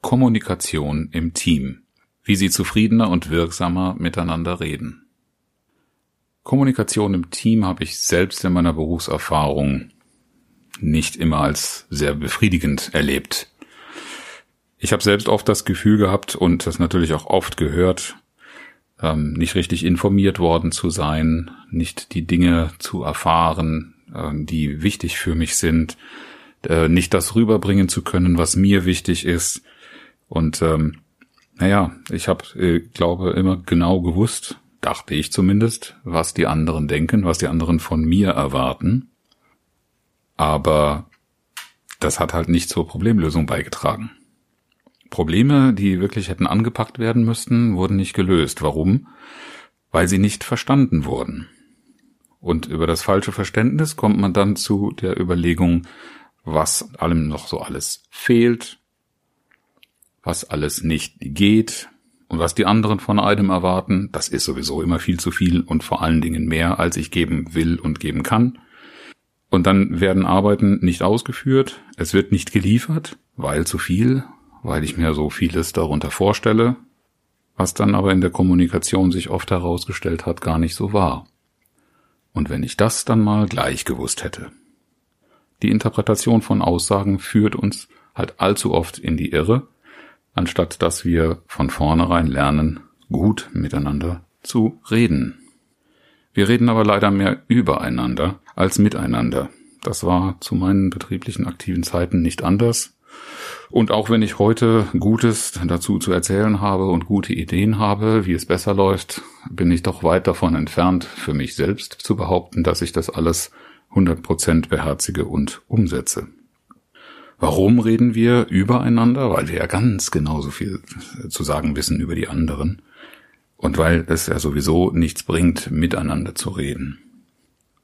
Kommunikation im Team. Wie Sie zufriedener und wirksamer miteinander reden. Kommunikation im Team habe ich selbst in meiner Berufserfahrung nicht immer als sehr befriedigend erlebt. Ich habe selbst oft das Gefühl gehabt und das natürlich auch oft gehört, ähm, nicht richtig informiert worden zu sein, nicht die Dinge zu erfahren, ähm, die wichtig für mich sind, äh, nicht das rüberbringen zu können, was mir wichtig ist. Und ähm, naja, ich habe, äh, glaube, immer genau gewusst, dachte ich zumindest, was die anderen denken, was die anderen von mir erwarten. Aber das hat halt nicht zur Problemlösung beigetragen. Probleme, die wirklich hätten angepackt werden müssten, wurden nicht gelöst. Warum? Weil sie nicht verstanden wurden. Und über das falsche Verständnis kommt man dann zu der Überlegung, was allem noch so alles fehlt, was alles nicht geht und was die anderen von einem erwarten, das ist sowieso immer viel zu viel und vor allen Dingen mehr, als ich geben will und geben kann. Und dann werden Arbeiten nicht ausgeführt, es wird nicht geliefert, weil zu viel, weil ich mir so vieles darunter vorstelle, was dann aber in der Kommunikation sich oft herausgestellt hat, gar nicht so war. Und wenn ich das dann mal gleich gewusst hätte. Die Interpretation von Aussagen führt uns halt allzu oft in die Irre, anstatt dass wir von vornherein lernen, gut miteinander zu reden. Wir reden aber leider mehr übereinander als miteinander. Das war zu meinen betrieblichen aktiven Zeiten nicht anders. Und auch wenn ich heute Gutes dazu zu erzählen habe und gute Ideen habe, wie es besser läuft, bin ich doch weit davon entfernt, für mich selbst zu behaupten, dass ich das alles 100% beherzige und umsetze. Warum reden wir übereinander? Weil wir ja ganz genauso viel zu sagen wissen über die anderen. Und weil es ja sowieso nichts bringt, miteinander zu reden.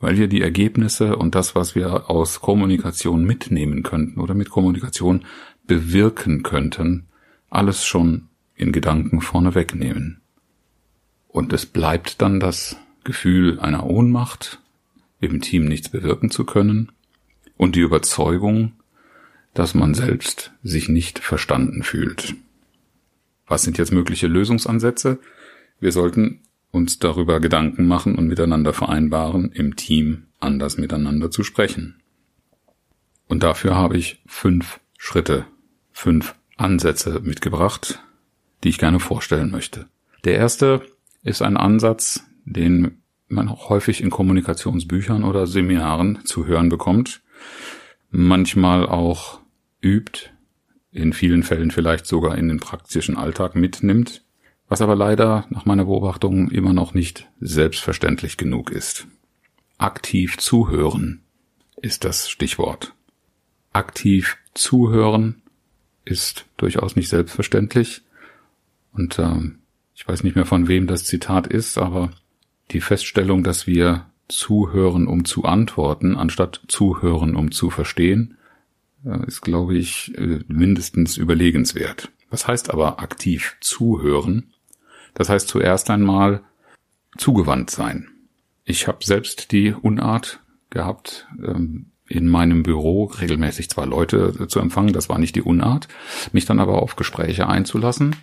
Weil wir die Ergebnisse und das, was wir aus Kommunikation mitnehmen könnten oder mit Kommunikation bewirken könnten, alles schon in Gedanken vorne wegnehmen. Und es bleibt dann das Gefühl einer Ohnmacht, im Team nichts bewirken zu können und die Überzeugung, dass man selbst sich nicht verstanden fühlt. Was sind jetzt mögliche Lösungsansätze? Wir sollten uns darüber Gedanken machen und miteinander vereinbaren, im Team anders miteinander zu sprechen. Und dafür habe ich fünf Schritte, fünf Ansätze mitgebracht, die ich gerne vorstellen möchte. Der erste ist ein Ansatz, den man auch häufig in Kommunikationsbüchern oder Seminaren zu hören bekommt, manchmal auch übt, in vielen Fällen vielleicht sogar in den praktischen Alltag mitnimmt, was aber leider nach meiner Beobachtung immer noch nicht selbstverständlich genug ist. Aktiv zuhören ist das Stichwort. Aktiv zuhören ist durchaus nicht selbstverständlich und äh, ich weiß nicht mehr von wem das Zitat ist, aber die Feststellung, dass wir zuhören, um zu antworten, anstatt zuhören, um zu verstehen, ist, glaube ich, äh, mindestens überlegenswert. Was heißt aber aktiv zuhören? Das heißt zuerst einmal zugewandt sein. Ich habe selbst die Unart gehabt, ähm, in meinem Büro regelmäßig zwei Leute zu empfangen, das war nicht die Unart, mich dann aber auf Gespräche einzulassen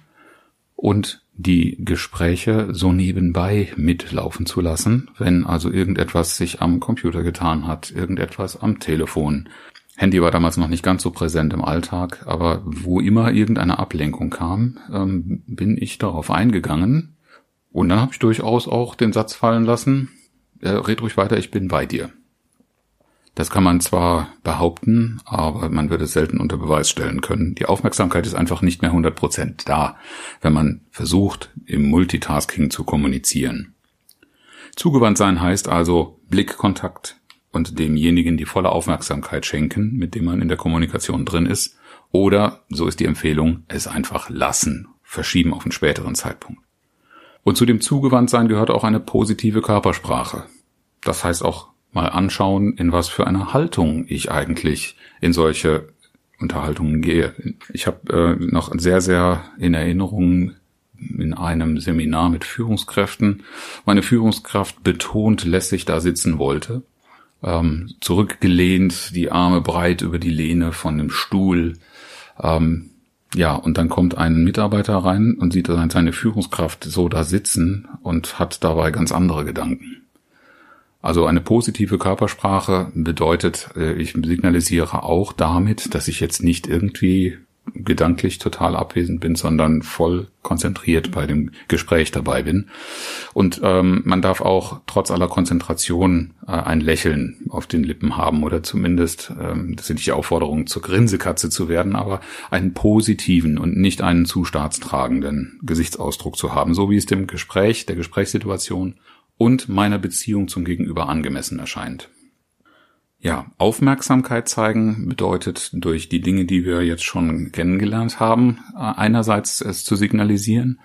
und die Gespräche so nebenbei mitlaufen zu lassen, wenn also irgendetwas sich am Computer getan hat, irgendetwas am Telefon. Handy war damals noch nicht ganz so präsent im Alltag, aber wo immer irgendeine Ablenkung kam, ähm, bin ich darauf eingegangen. Und dann habe ich durchaus auch den Satz fallen lassen, äh, red ruhig weiter, ich bin bei dir. Das kann man zwar behaupten, aber man würde es selten unter Beweis stellen können. Die Aufmerksamkeit ist einfach nicht mehr 100% da, wenn man versucht, im Multitasking zu kommunizieren. Zugewandt sein heißt also Blickkontakt und demjenigen die volle Aufmerksamkeit schenken, mit dem man in der Kommunikation drin ist, Oder, so ist die Empfehlung, es einfach lassen, verschieben auf einen späteren Zeitpunkt. Und zu dem Zugewandtsein gehört auch eine positive Körpersprache. Das heißt auch mal anschauen, in was für einer Haltung ich eigentlich in solche Unterhaltungen gehe. Ich habe äh, noch sehr, sehr in Erinnerung in einem Seminar mit Führungskräften meine Führungskraft betont lässig da sitzen wollte, ähm, zurückgelehnt, die Arme breit über die Lehne von dem Stuhl. Ähm, ja, und dann kommt ein Mitarbeiter rein und sieht seine Führungskraft so da sitzen und hat dabei ganz andere Gedanken. Also eine positive Körpersprache bedeutet, äh, ich signalisiere auch damit, dass ich jetzt nicht irgendwie gedanklich total abwesend bin, sondern voll konzentriert bei dem Gespräch dabei bin. Und ähm, man darf auch trotz aller Konzentration äh, ein Lächeln auf den Lippen haben oder zumindest, ähm, das sind die Aufforderungen, zur Grinsekatze zu werden, aber einen positiven und nicht einen zu staatstragenden Gesichtsausdruck zu haben, so wie es dem Gespräch, der Gesprächssituation und meiner Beziehung zum Gegenüber angemessen erscheint. Ja, Aufmerksamkeit zeigen bedeutet durch die Dinge, die wir jetzt schon kennengelernt haben, einerseits es zu signalisieren,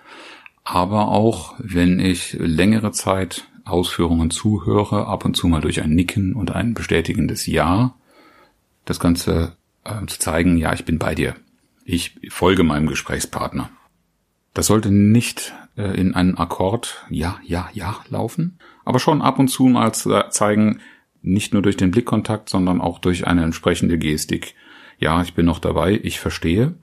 aber auch, wenn ich längere Zeit Ausführungen zuhöre, ab und zu mal durch ein Nicken und ein bestätigendes Ja, das Ganze äh, zu zeigen, ja, ich bin bei dir. Ich folge meinem Gesprächspartner. Das sollte nicht äh, in einen Akkord Ja, Ja, Ja laufen, aber schon ab und zu mal zeigen, nicht nur durch den Blickkontakt, sondern auch durch eine entsprechende Gestik. Ja, ich bin noch dabei, ich verstehe.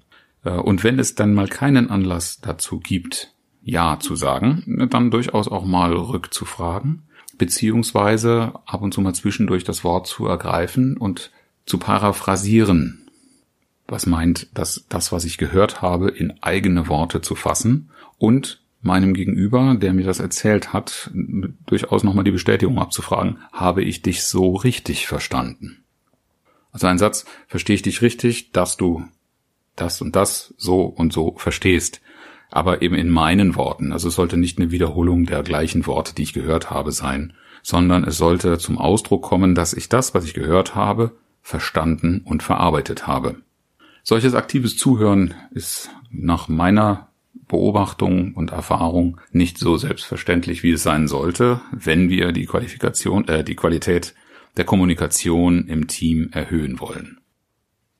Äh, und wenn es dann mal keinen Anlass dazu gibt, Ja zu sagen, dann durchaus auch mal rückzufragen, beziehungsweise ab und zu mal zwischendurch das Wort zu ergreifen und zu paraphrasieren, was meint, dass das, was ich gehört habe, in eigene Worte zu fassen und meinem Gegenüber, der mir das erzählt hat, durchaus nochmal die Bestätigung abzufragen, habe ich dich so richtig verstanden? Also ein Satz, verstehe ich dich richtig, dass du das und das so und so verstehst, aber eben in meinen Worten. Also es sollte nicht eine Wiederholung der gleichen Worte, die ich gehört habe, sein, sondern es sollte zum Ausdruck kommen, dass ich das, was ich gehört habe, verstanden und verarbeitet habe. Solches aktives Zuhören ist nach meiner Beobachtung und Erfahrung nicht so selbstverständlich, wie es sein sollte, wenn wir die Qualifikation, äh, die Qualität der Kommunikation im Team erhöhen wollen.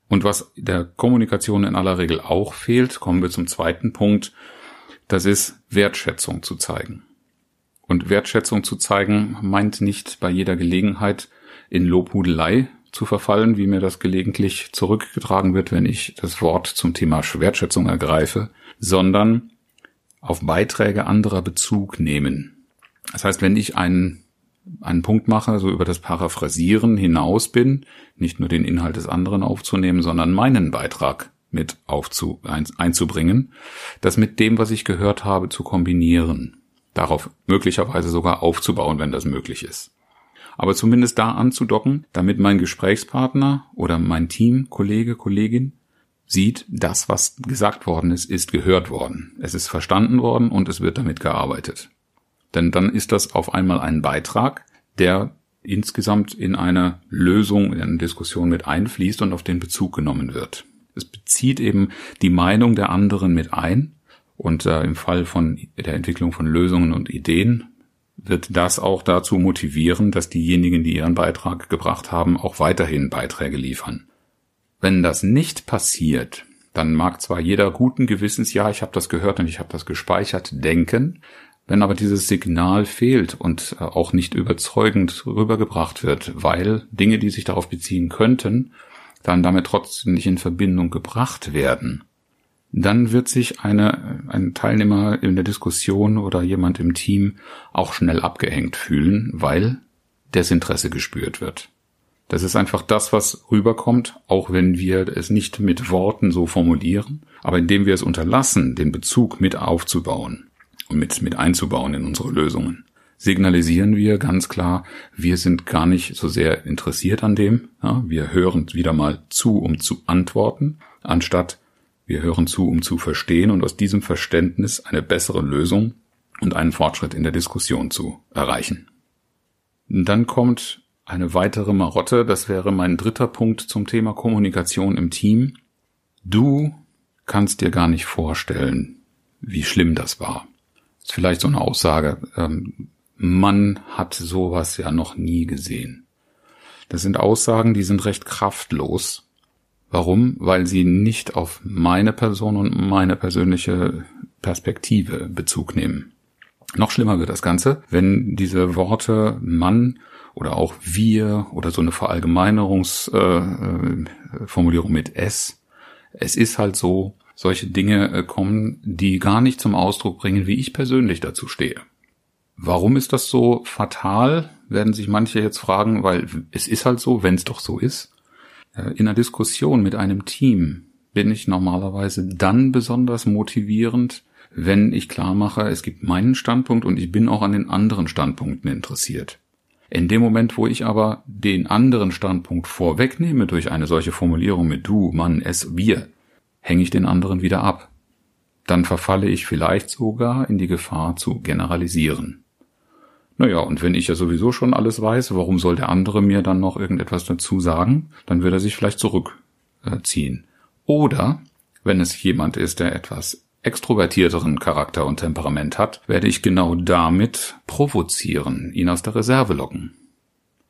Und was der Kommunikation in aller Regel auch fehlt, kommen wir zum zweiten Punkt, das ist Wertschätzung zu zeigen. Und Wertschätzung zu zeigen meint nicht bei jeder Gelegenheit in Lobhudelei zu verfallen, wie mir das gelegentlich zurückgetragen wird, wenn ich das Wort zum Thema Wertschätzung ergreife, sondern auf Beiträge anderer Bezug nehmen. Das heißt, wenn ich einen, einen Punkt mache, so über das Paraphrasieren hinaus bin, nicht nur den Inhalt des anderen aufzunehmen, sondern meinen Beitrag mit aufzu, ein, einzubringen, das mit dem, was ich gehört habe, zu kombinieren, darauf möglicherweise sogar aufzubauen, wenn das möglich ist aber zumindest da anzudocken, damit mein Gesprächspartner oder mein Team, Kollege, Kollegin sieht, das, was gesagt worden ist, ist gehört worden. Es ist verstanden worden und es wird damit gearbeitet. Denn dann ist das auf einmal ein Beitrag, der insgesamt in eine Lösung, in eine Diskussion mit einfließt und auf den Bezug genommen wird. Es bezieht eben die Meinung der anderen mit ein und äh, im Fall von der Entwicklung von Lösungen und Ideen wird das auch dazu motivieren, dass diejenigen, die ihren Beitrag gebracht haben, auch weiterhin Beiträge liefern. Wenn das nicht passiert, dann mag zwar jeder guten Gewissens, ja, ich habe das gehört und ich habe das gespeichert, denken, wenn aber dieses Signal fehlt und äh, auch nicht überzeugend rübergebracht wird, weil Dinge, die sich darauf beziehen könnten, dann damit trotzdem nicht in Verbindung gebracht werden, dann wird sich eine, ein Teilnehmer in der Diskussion oder jemand im Team auch schnell abgehängt fühlen, weil Desinteresse gespürt wird. Das ist einfach das, was rüberkommt, auch wenn wir es nicht mit Worten so formulieren, aber indem wir es unterlassen, den Bezug mit aufzubauen und mit, mit einzubauen in unsere Lösungen, signalisieren wir ganz klar, wir sind gar nicht so sehr interessiert an dem. Ja, wir hören wieder mal zu, um zu antworten, anstatt wir hören zu, um zu verstehen und aus diesem Verständnis eine bessere Lösung und einen Fortschritt in der Diskussion zu erreichen. Dann kommt eine weitere Marotte, das wäre mein dritter Punkt zum Thema Kommunikation im Team. Du kannst dir gar nicht vorstellen, wie schlimm das war. Das ist vielleicht so eine Aussage. Ähm, man hat sowas ja noch nie gesehen. Das sind Aussagen, die sind recht kraftlos. Warum? Weil sie nicht auf meine Person und meine persönliche Perspektive Bezug nehmen. Noch schlimmer wird das Ganze, wenn diese Worte Mann oder auch wir oder so eine Verallgemeinerungsformulierung äh, äh mit S. Es ist halt so, solche Dinge äh, kommen, die gar nicht zum Ausdruck bringen, wie ich persönlich dazu stehe. Warum ist das so fatal, werden sich manche jetzt fragen, weil es ist halt so, wenn es doch so ist. Äh, in einer Diskussion mit einem Team bin ich normalerweise dann besonders motivierend, wenn ich klar mache, es gibt meinen Standpunkt und ich bin auch an den anderen Standpunkten interessiert. In dem Moment, wo ich aber den anderen Standpunkt vorwegnehme durch eine solche Formulierung mit du, Mann, es, wir, hänge ich den anderen wieder ab. Dann verfalle ich vielleicht sogar in die Gefahr zu generalisieren. Naja, und wenn ich ja sowieso schon alles weiß, warum soll der andere mir dann noch irgendetwas dazu sagen? Dann wird er sich vielleicht zurückziehen. Oder, wenn es jemand ist, der etwas extrovertierteren Charakter und Temperament hat, werde ich genau damit provozieren, ihn aus der Reserve locken.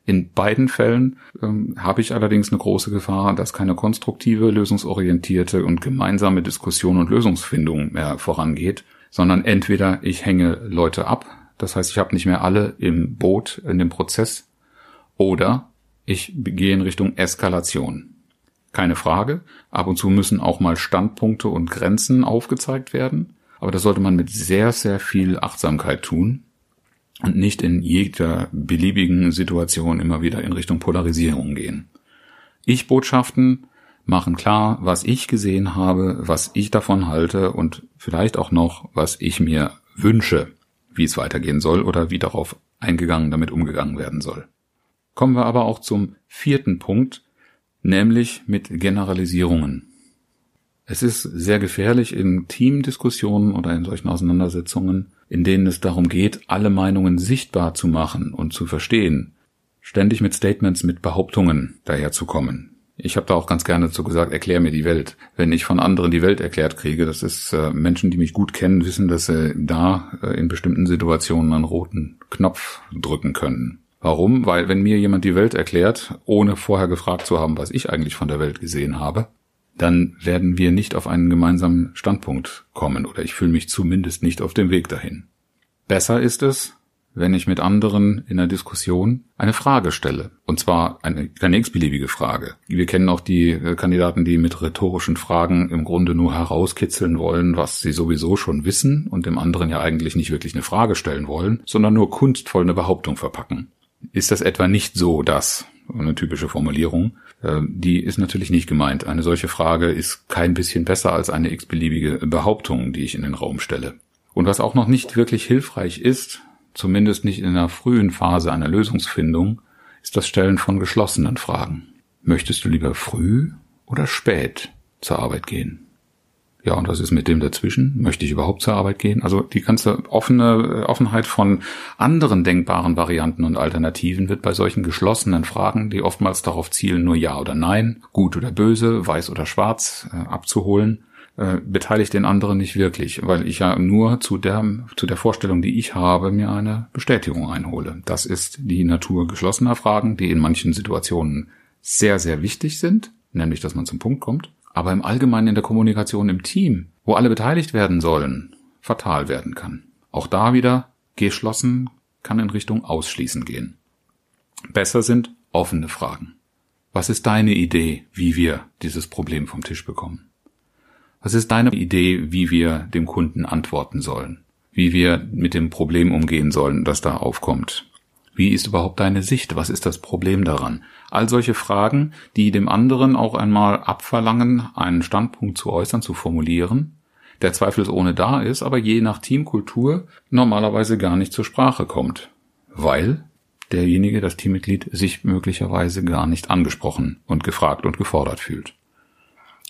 In beiden Fällen ähm, habe ich allerdings eine große Gefahr, dass keine konstruktive, lösungsorientierte und gemeinsame Diskussion und Lösungsfindung mehr vorangeht, sondern entweder ich hänge Leute ab, das heißt, ich habe nicht mehr alle im Boot in dem Prozess, oder ich gehe in Richtung Eskalation. Keine Frage. Ab und zu müssen auch mal Standpunkte und Grenzen aufgezeigt werden. Aber das sollte man mit sehr, sehr viel Achtsamkeit tun und nicht in jeder beliebigen Situation immer wieder in Richtung Polarisierung gehen. Ich-Botschaften machen klar, was ich gesehen habe, was ich davon halte und vielleicht auch noch, was ich mir wünsche, wie es weitergehen soll oder wie darauf eingegangen damit umgegangen werden soll. Kommen wir aber auch zum vierten Punkt, nämlich mit Generalisierungen. Es ist sehr gefährlich in Teamdiskussionen oder in solchen Auseinandersetzungen, in denen es darum geht, alle Meinungen sichtbar zu machen und zu verstehen, ständig mit Statements, mit Behauptungen daherzukommen. Ich habe da auch ganz gerne dazu gesagt, erklär mir die Welt. Wenn ich von anderen die Welt erklärt kriege, das ist äh, Menschen, die mich gut kennen, wissen, dass sie da äh, in bestimmten Situationen einen roten Knopf drücken können. Warum? Weil wenn mir jemand die Welt erklärt, ohne vorher gefragt zu haben, was ich eigentlich von der Welt gesehen habe, dann werden wir nicht auf einen gemeinsamen Standpunkt kommen oder ich fühle mich zumindest nicht auf dem Weg dahin. Besser ist es, wenn ich mit anderen in der Diskussion eine Frage stelle. Und zwar eine, keine x-beliebige Frage. Wir kennen auch die äh, Kandidaten, die mit rhetorischen Fragen im Grunde nur herauskitzeln wollen, was sie sowieso schon wissen und dem anderen ja eigentlich nicht wirklich eine Frage stellen wollen, sondern nur kunstvoll eine Behauptung verpacken ist das etwa nicht so, dass, eine typische Formulierung, äh, die ist natürlich nicht gemeint. Eine solche Frage ist kein bisschen besser als eine x-beliebige Behauptung, die ich in den Raum stelle. Und was auch noch nicht wirklich hilfreich ist, zumindest nicht in einer frühen Phase einer Lösungsfindung, ist das Stellen von geschlossenen Fragen. Möchtest du lieber früh oder spät zur Arbeit gehen? Ja, und was ist mit dem dazwischen? Möchte ich überhaupt zur Arbeit gehen? Also die ganze offene äh, Offenheit von anderen denkbaren Varianten und Alternativen wird bei solchen geschlossenen Fragen, die oftmals darauf zielen, nur Ja oder Nein, gut oder böse, weiß oder schwarz äh, abzuholen, äh, beteiligt den anderen nicht wirklich, weil ich ja nur zu der, zu der Vorstellung, die ich habe, mir eine Bestätigung einhole. Das ist die Natur geschlossener Fragen, die in manchen Situationen sehr, sehr wichtig sind, nämlich dass man zum Punkt kommt aber im Allgemeinen in der Kommunikation im Team, wo alle beteiligt werden sollen, fatal werden kann. Auch da wieder geschlossen kann in Richtung Ausschließen gehen. Besser sind offene Fragen. Was ist deine Idee, wie wir dieses Problem vom Tisch bekommen? Was ist deine Idee, wie wir dem Kunden antworten sollen? Wie wir mit dem Problem umgehen sollen, das da aufkommt? Wie ist überhaupt deine Sicht? Was ist das Problem daran? All solche Fragen, die dem anderen auch einmal abverlangen, einen Standpunkt zu äußern, zu formulieren, der zweifelsohne da ist, aber je nach Teamkultur normalerweise gar nicht zur Sprache kommt. Weil derjenige, das Teammitglied, sich möglicherweise gar nicht angesprochen und gefragt und gefordert fühlt.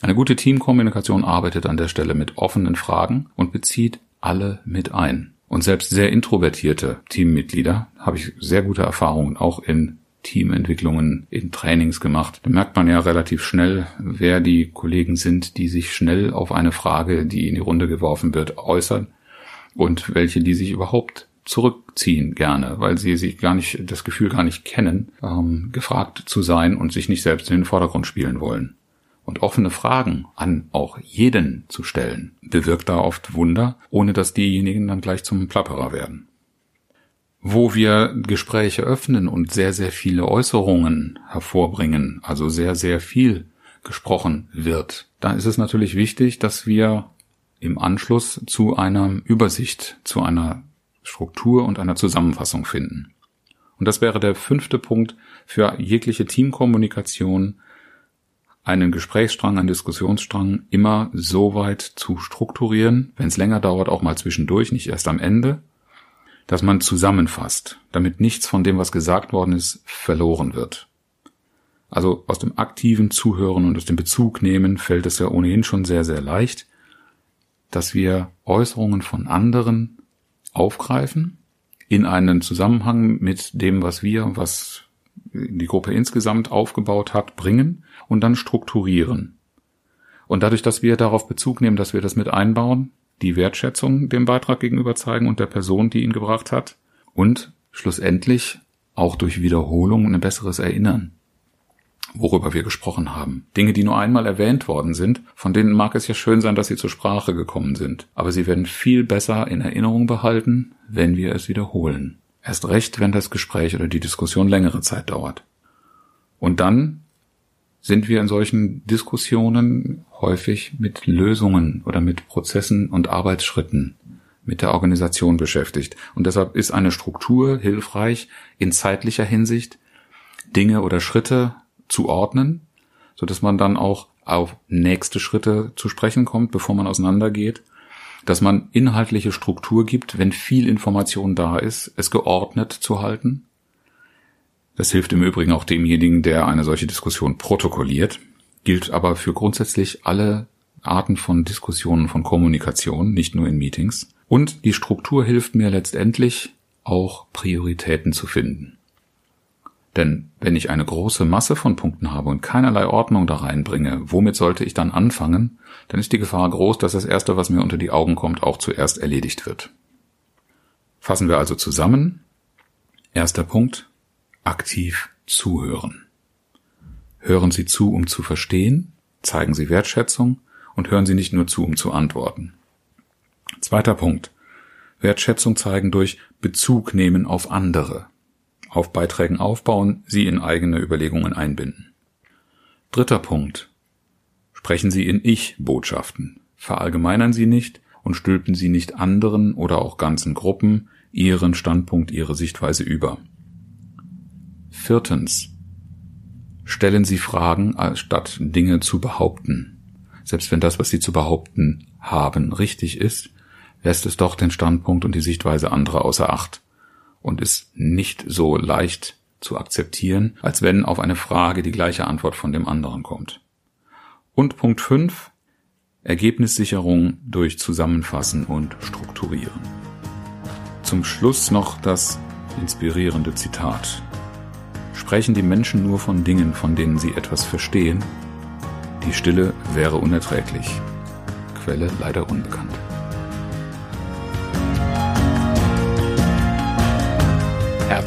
Eine gute Teamkommunikation arbeitet an der Stelle mit offenen Fragen und bezieht alle mit ein. Und selbst sehr introvertierte Teammitglieder habe ich sehr gute Erfahrungen auch in Teamentwicklungen in Trainings gemacht. Da merkt man ja relativ schnell, wer die Kollegen sind, die sich schnell auf eine Frage, die in die Runde geworfen wird, äußern und welche, die sich überhaupt zurückziehen gerne, weil sie sich gar nicht, das Gefühl gar nicht kennen, ähm, gefragt zu sein und sich nicht selbst in den Vordergrund spielen wollen. Und offene Fragen an auch jeden zu stellen, bewirkt da oft Wunder, ohne dass diejenigen dann gleich zum Plapperer werden. Wo wir Gespräche öffnen und sehr, sehr viele Äußerungen hervorbringen, also sehr, sehr viel gesprochen wird, da ist es natürlich wichtig, dass wir im Anschluss zu einer Übersicht, zu einer Struktur und einer Zusammenfassung finden. Und das wäre der fünfte Punkt für jegliche Teamkommunikation, einen Gesprächsstrang, einen Diskussionsstrang immer so weit zu strukturieren, wenn es länger dauert, auch mal zwischendurch, nicht erst am Ende, dass man zusammenfasst, damit nichts von dem, was gesagt worden ist, verloren wird. Also aus dem aktiven Zuhören und aus dem Bezug nehmen fällt es ja ohnehin schon sehr, sehr leicht, dass wir Äußerungen von anderen aufgreifen, in einen Zusammenhang mit dem, was wir, was die Gruppe insgesamt aufgebaut hat, bringen und dann strukturieren. Und dadurch, dass wir darauf Bezug nehmen, dass wir das mit einbauen, die Wertschätzung dem Beitrag gegenüber zeigen und der Person, die ihn gebracht hat und schlussendlich auch durch Wiederholung ein besseres Erinnern worüber wir gesprochen haben. Dinge, die nur einmal erwähnt worden sind, von denen mag es ja schön sein, dass sie zur Sprache gekommen sind. Aber sie werden viel besser in Erinnerung behalten, wenn wir es wiederholen. Erst recht, wenn das Gespräch oder die Diskussion längere Zeit dauert. Und dann sind wir in solchen Diskussionen häufig mit Lösungen oder mit Prozessen und Arbeitsschritten mit der Organisation beschäftigt. Und deshalb ist eine Struktur hilfreich in zeitlicher Hinsicht, Dinge oder Schritte zu ordnen, so dass man dann auch auf nächste Schritte zu sprechen kommt, bevor man auseinandergeht, dass man inhaltliche Struktur gibt, wenn viel Information da ist, es geordnet zu halten. Das hilft im Übrigen auch demjenigen, der eine solche Diskussion protokolliert, gilt aber für grundsätzlich alle Arten von Diskussionen, von Kommunikation, nicht nur in Meetings. Und die Struktur hilft mir letztendlich auch Prioritäten zu finden. Denn wenn ich eine große Masse von Punkten habe und keinerlei Ordnung da reinbringe, womit sollte ich dann anfangen? Dann ist die Gefahr groß, dass das Erste, was mir unter die Augen kommt, auch zuerst erledigt wird. Fassen wir also zusammen. Erster Punkt. Aktiv zuhören. Hören Sie zu, um zu verstehen, zeigen Sie Wertschätzung und hören Sie nicht nur zu, um zu antworten. Zweiter Punkt. Wertschätzung zeigen durch Bezug nehmen auf andere auf Beiträgen aufbauen, sie in eigene Überlegungen einbinden. Dritter Punkt. Sprechen Sie in Ich-Botschaften. Verallgemeinern Sie nicht und stülpen Sie nicht anderen oder auch ganzen Gruppen Ihren Standpunkt, Ihre Sichtweise über. Viertens. Stellen Sie Fragen, statt Dinge zu behaupten. Selbst wenn das, was Sie zu behaupten haben, richtig ist, lässt es doch den Standpunkt und die Sichtweise anderer außer Acht und ist nicht so leicht zu akzeptieren, als wenn auf eine Frage die gleiche Antwort von dem anderen kommt. Und Punkt 5. Ergebnissicherung durch Zusammenfassen und Strukturieren. Zum Schluss noch das inspirierende Zitat. Sprechen die Menschen nur von Dingen, von denen sie etwas verstehen? Die Stille wäre unerträglich. Quelle leider unbekannt.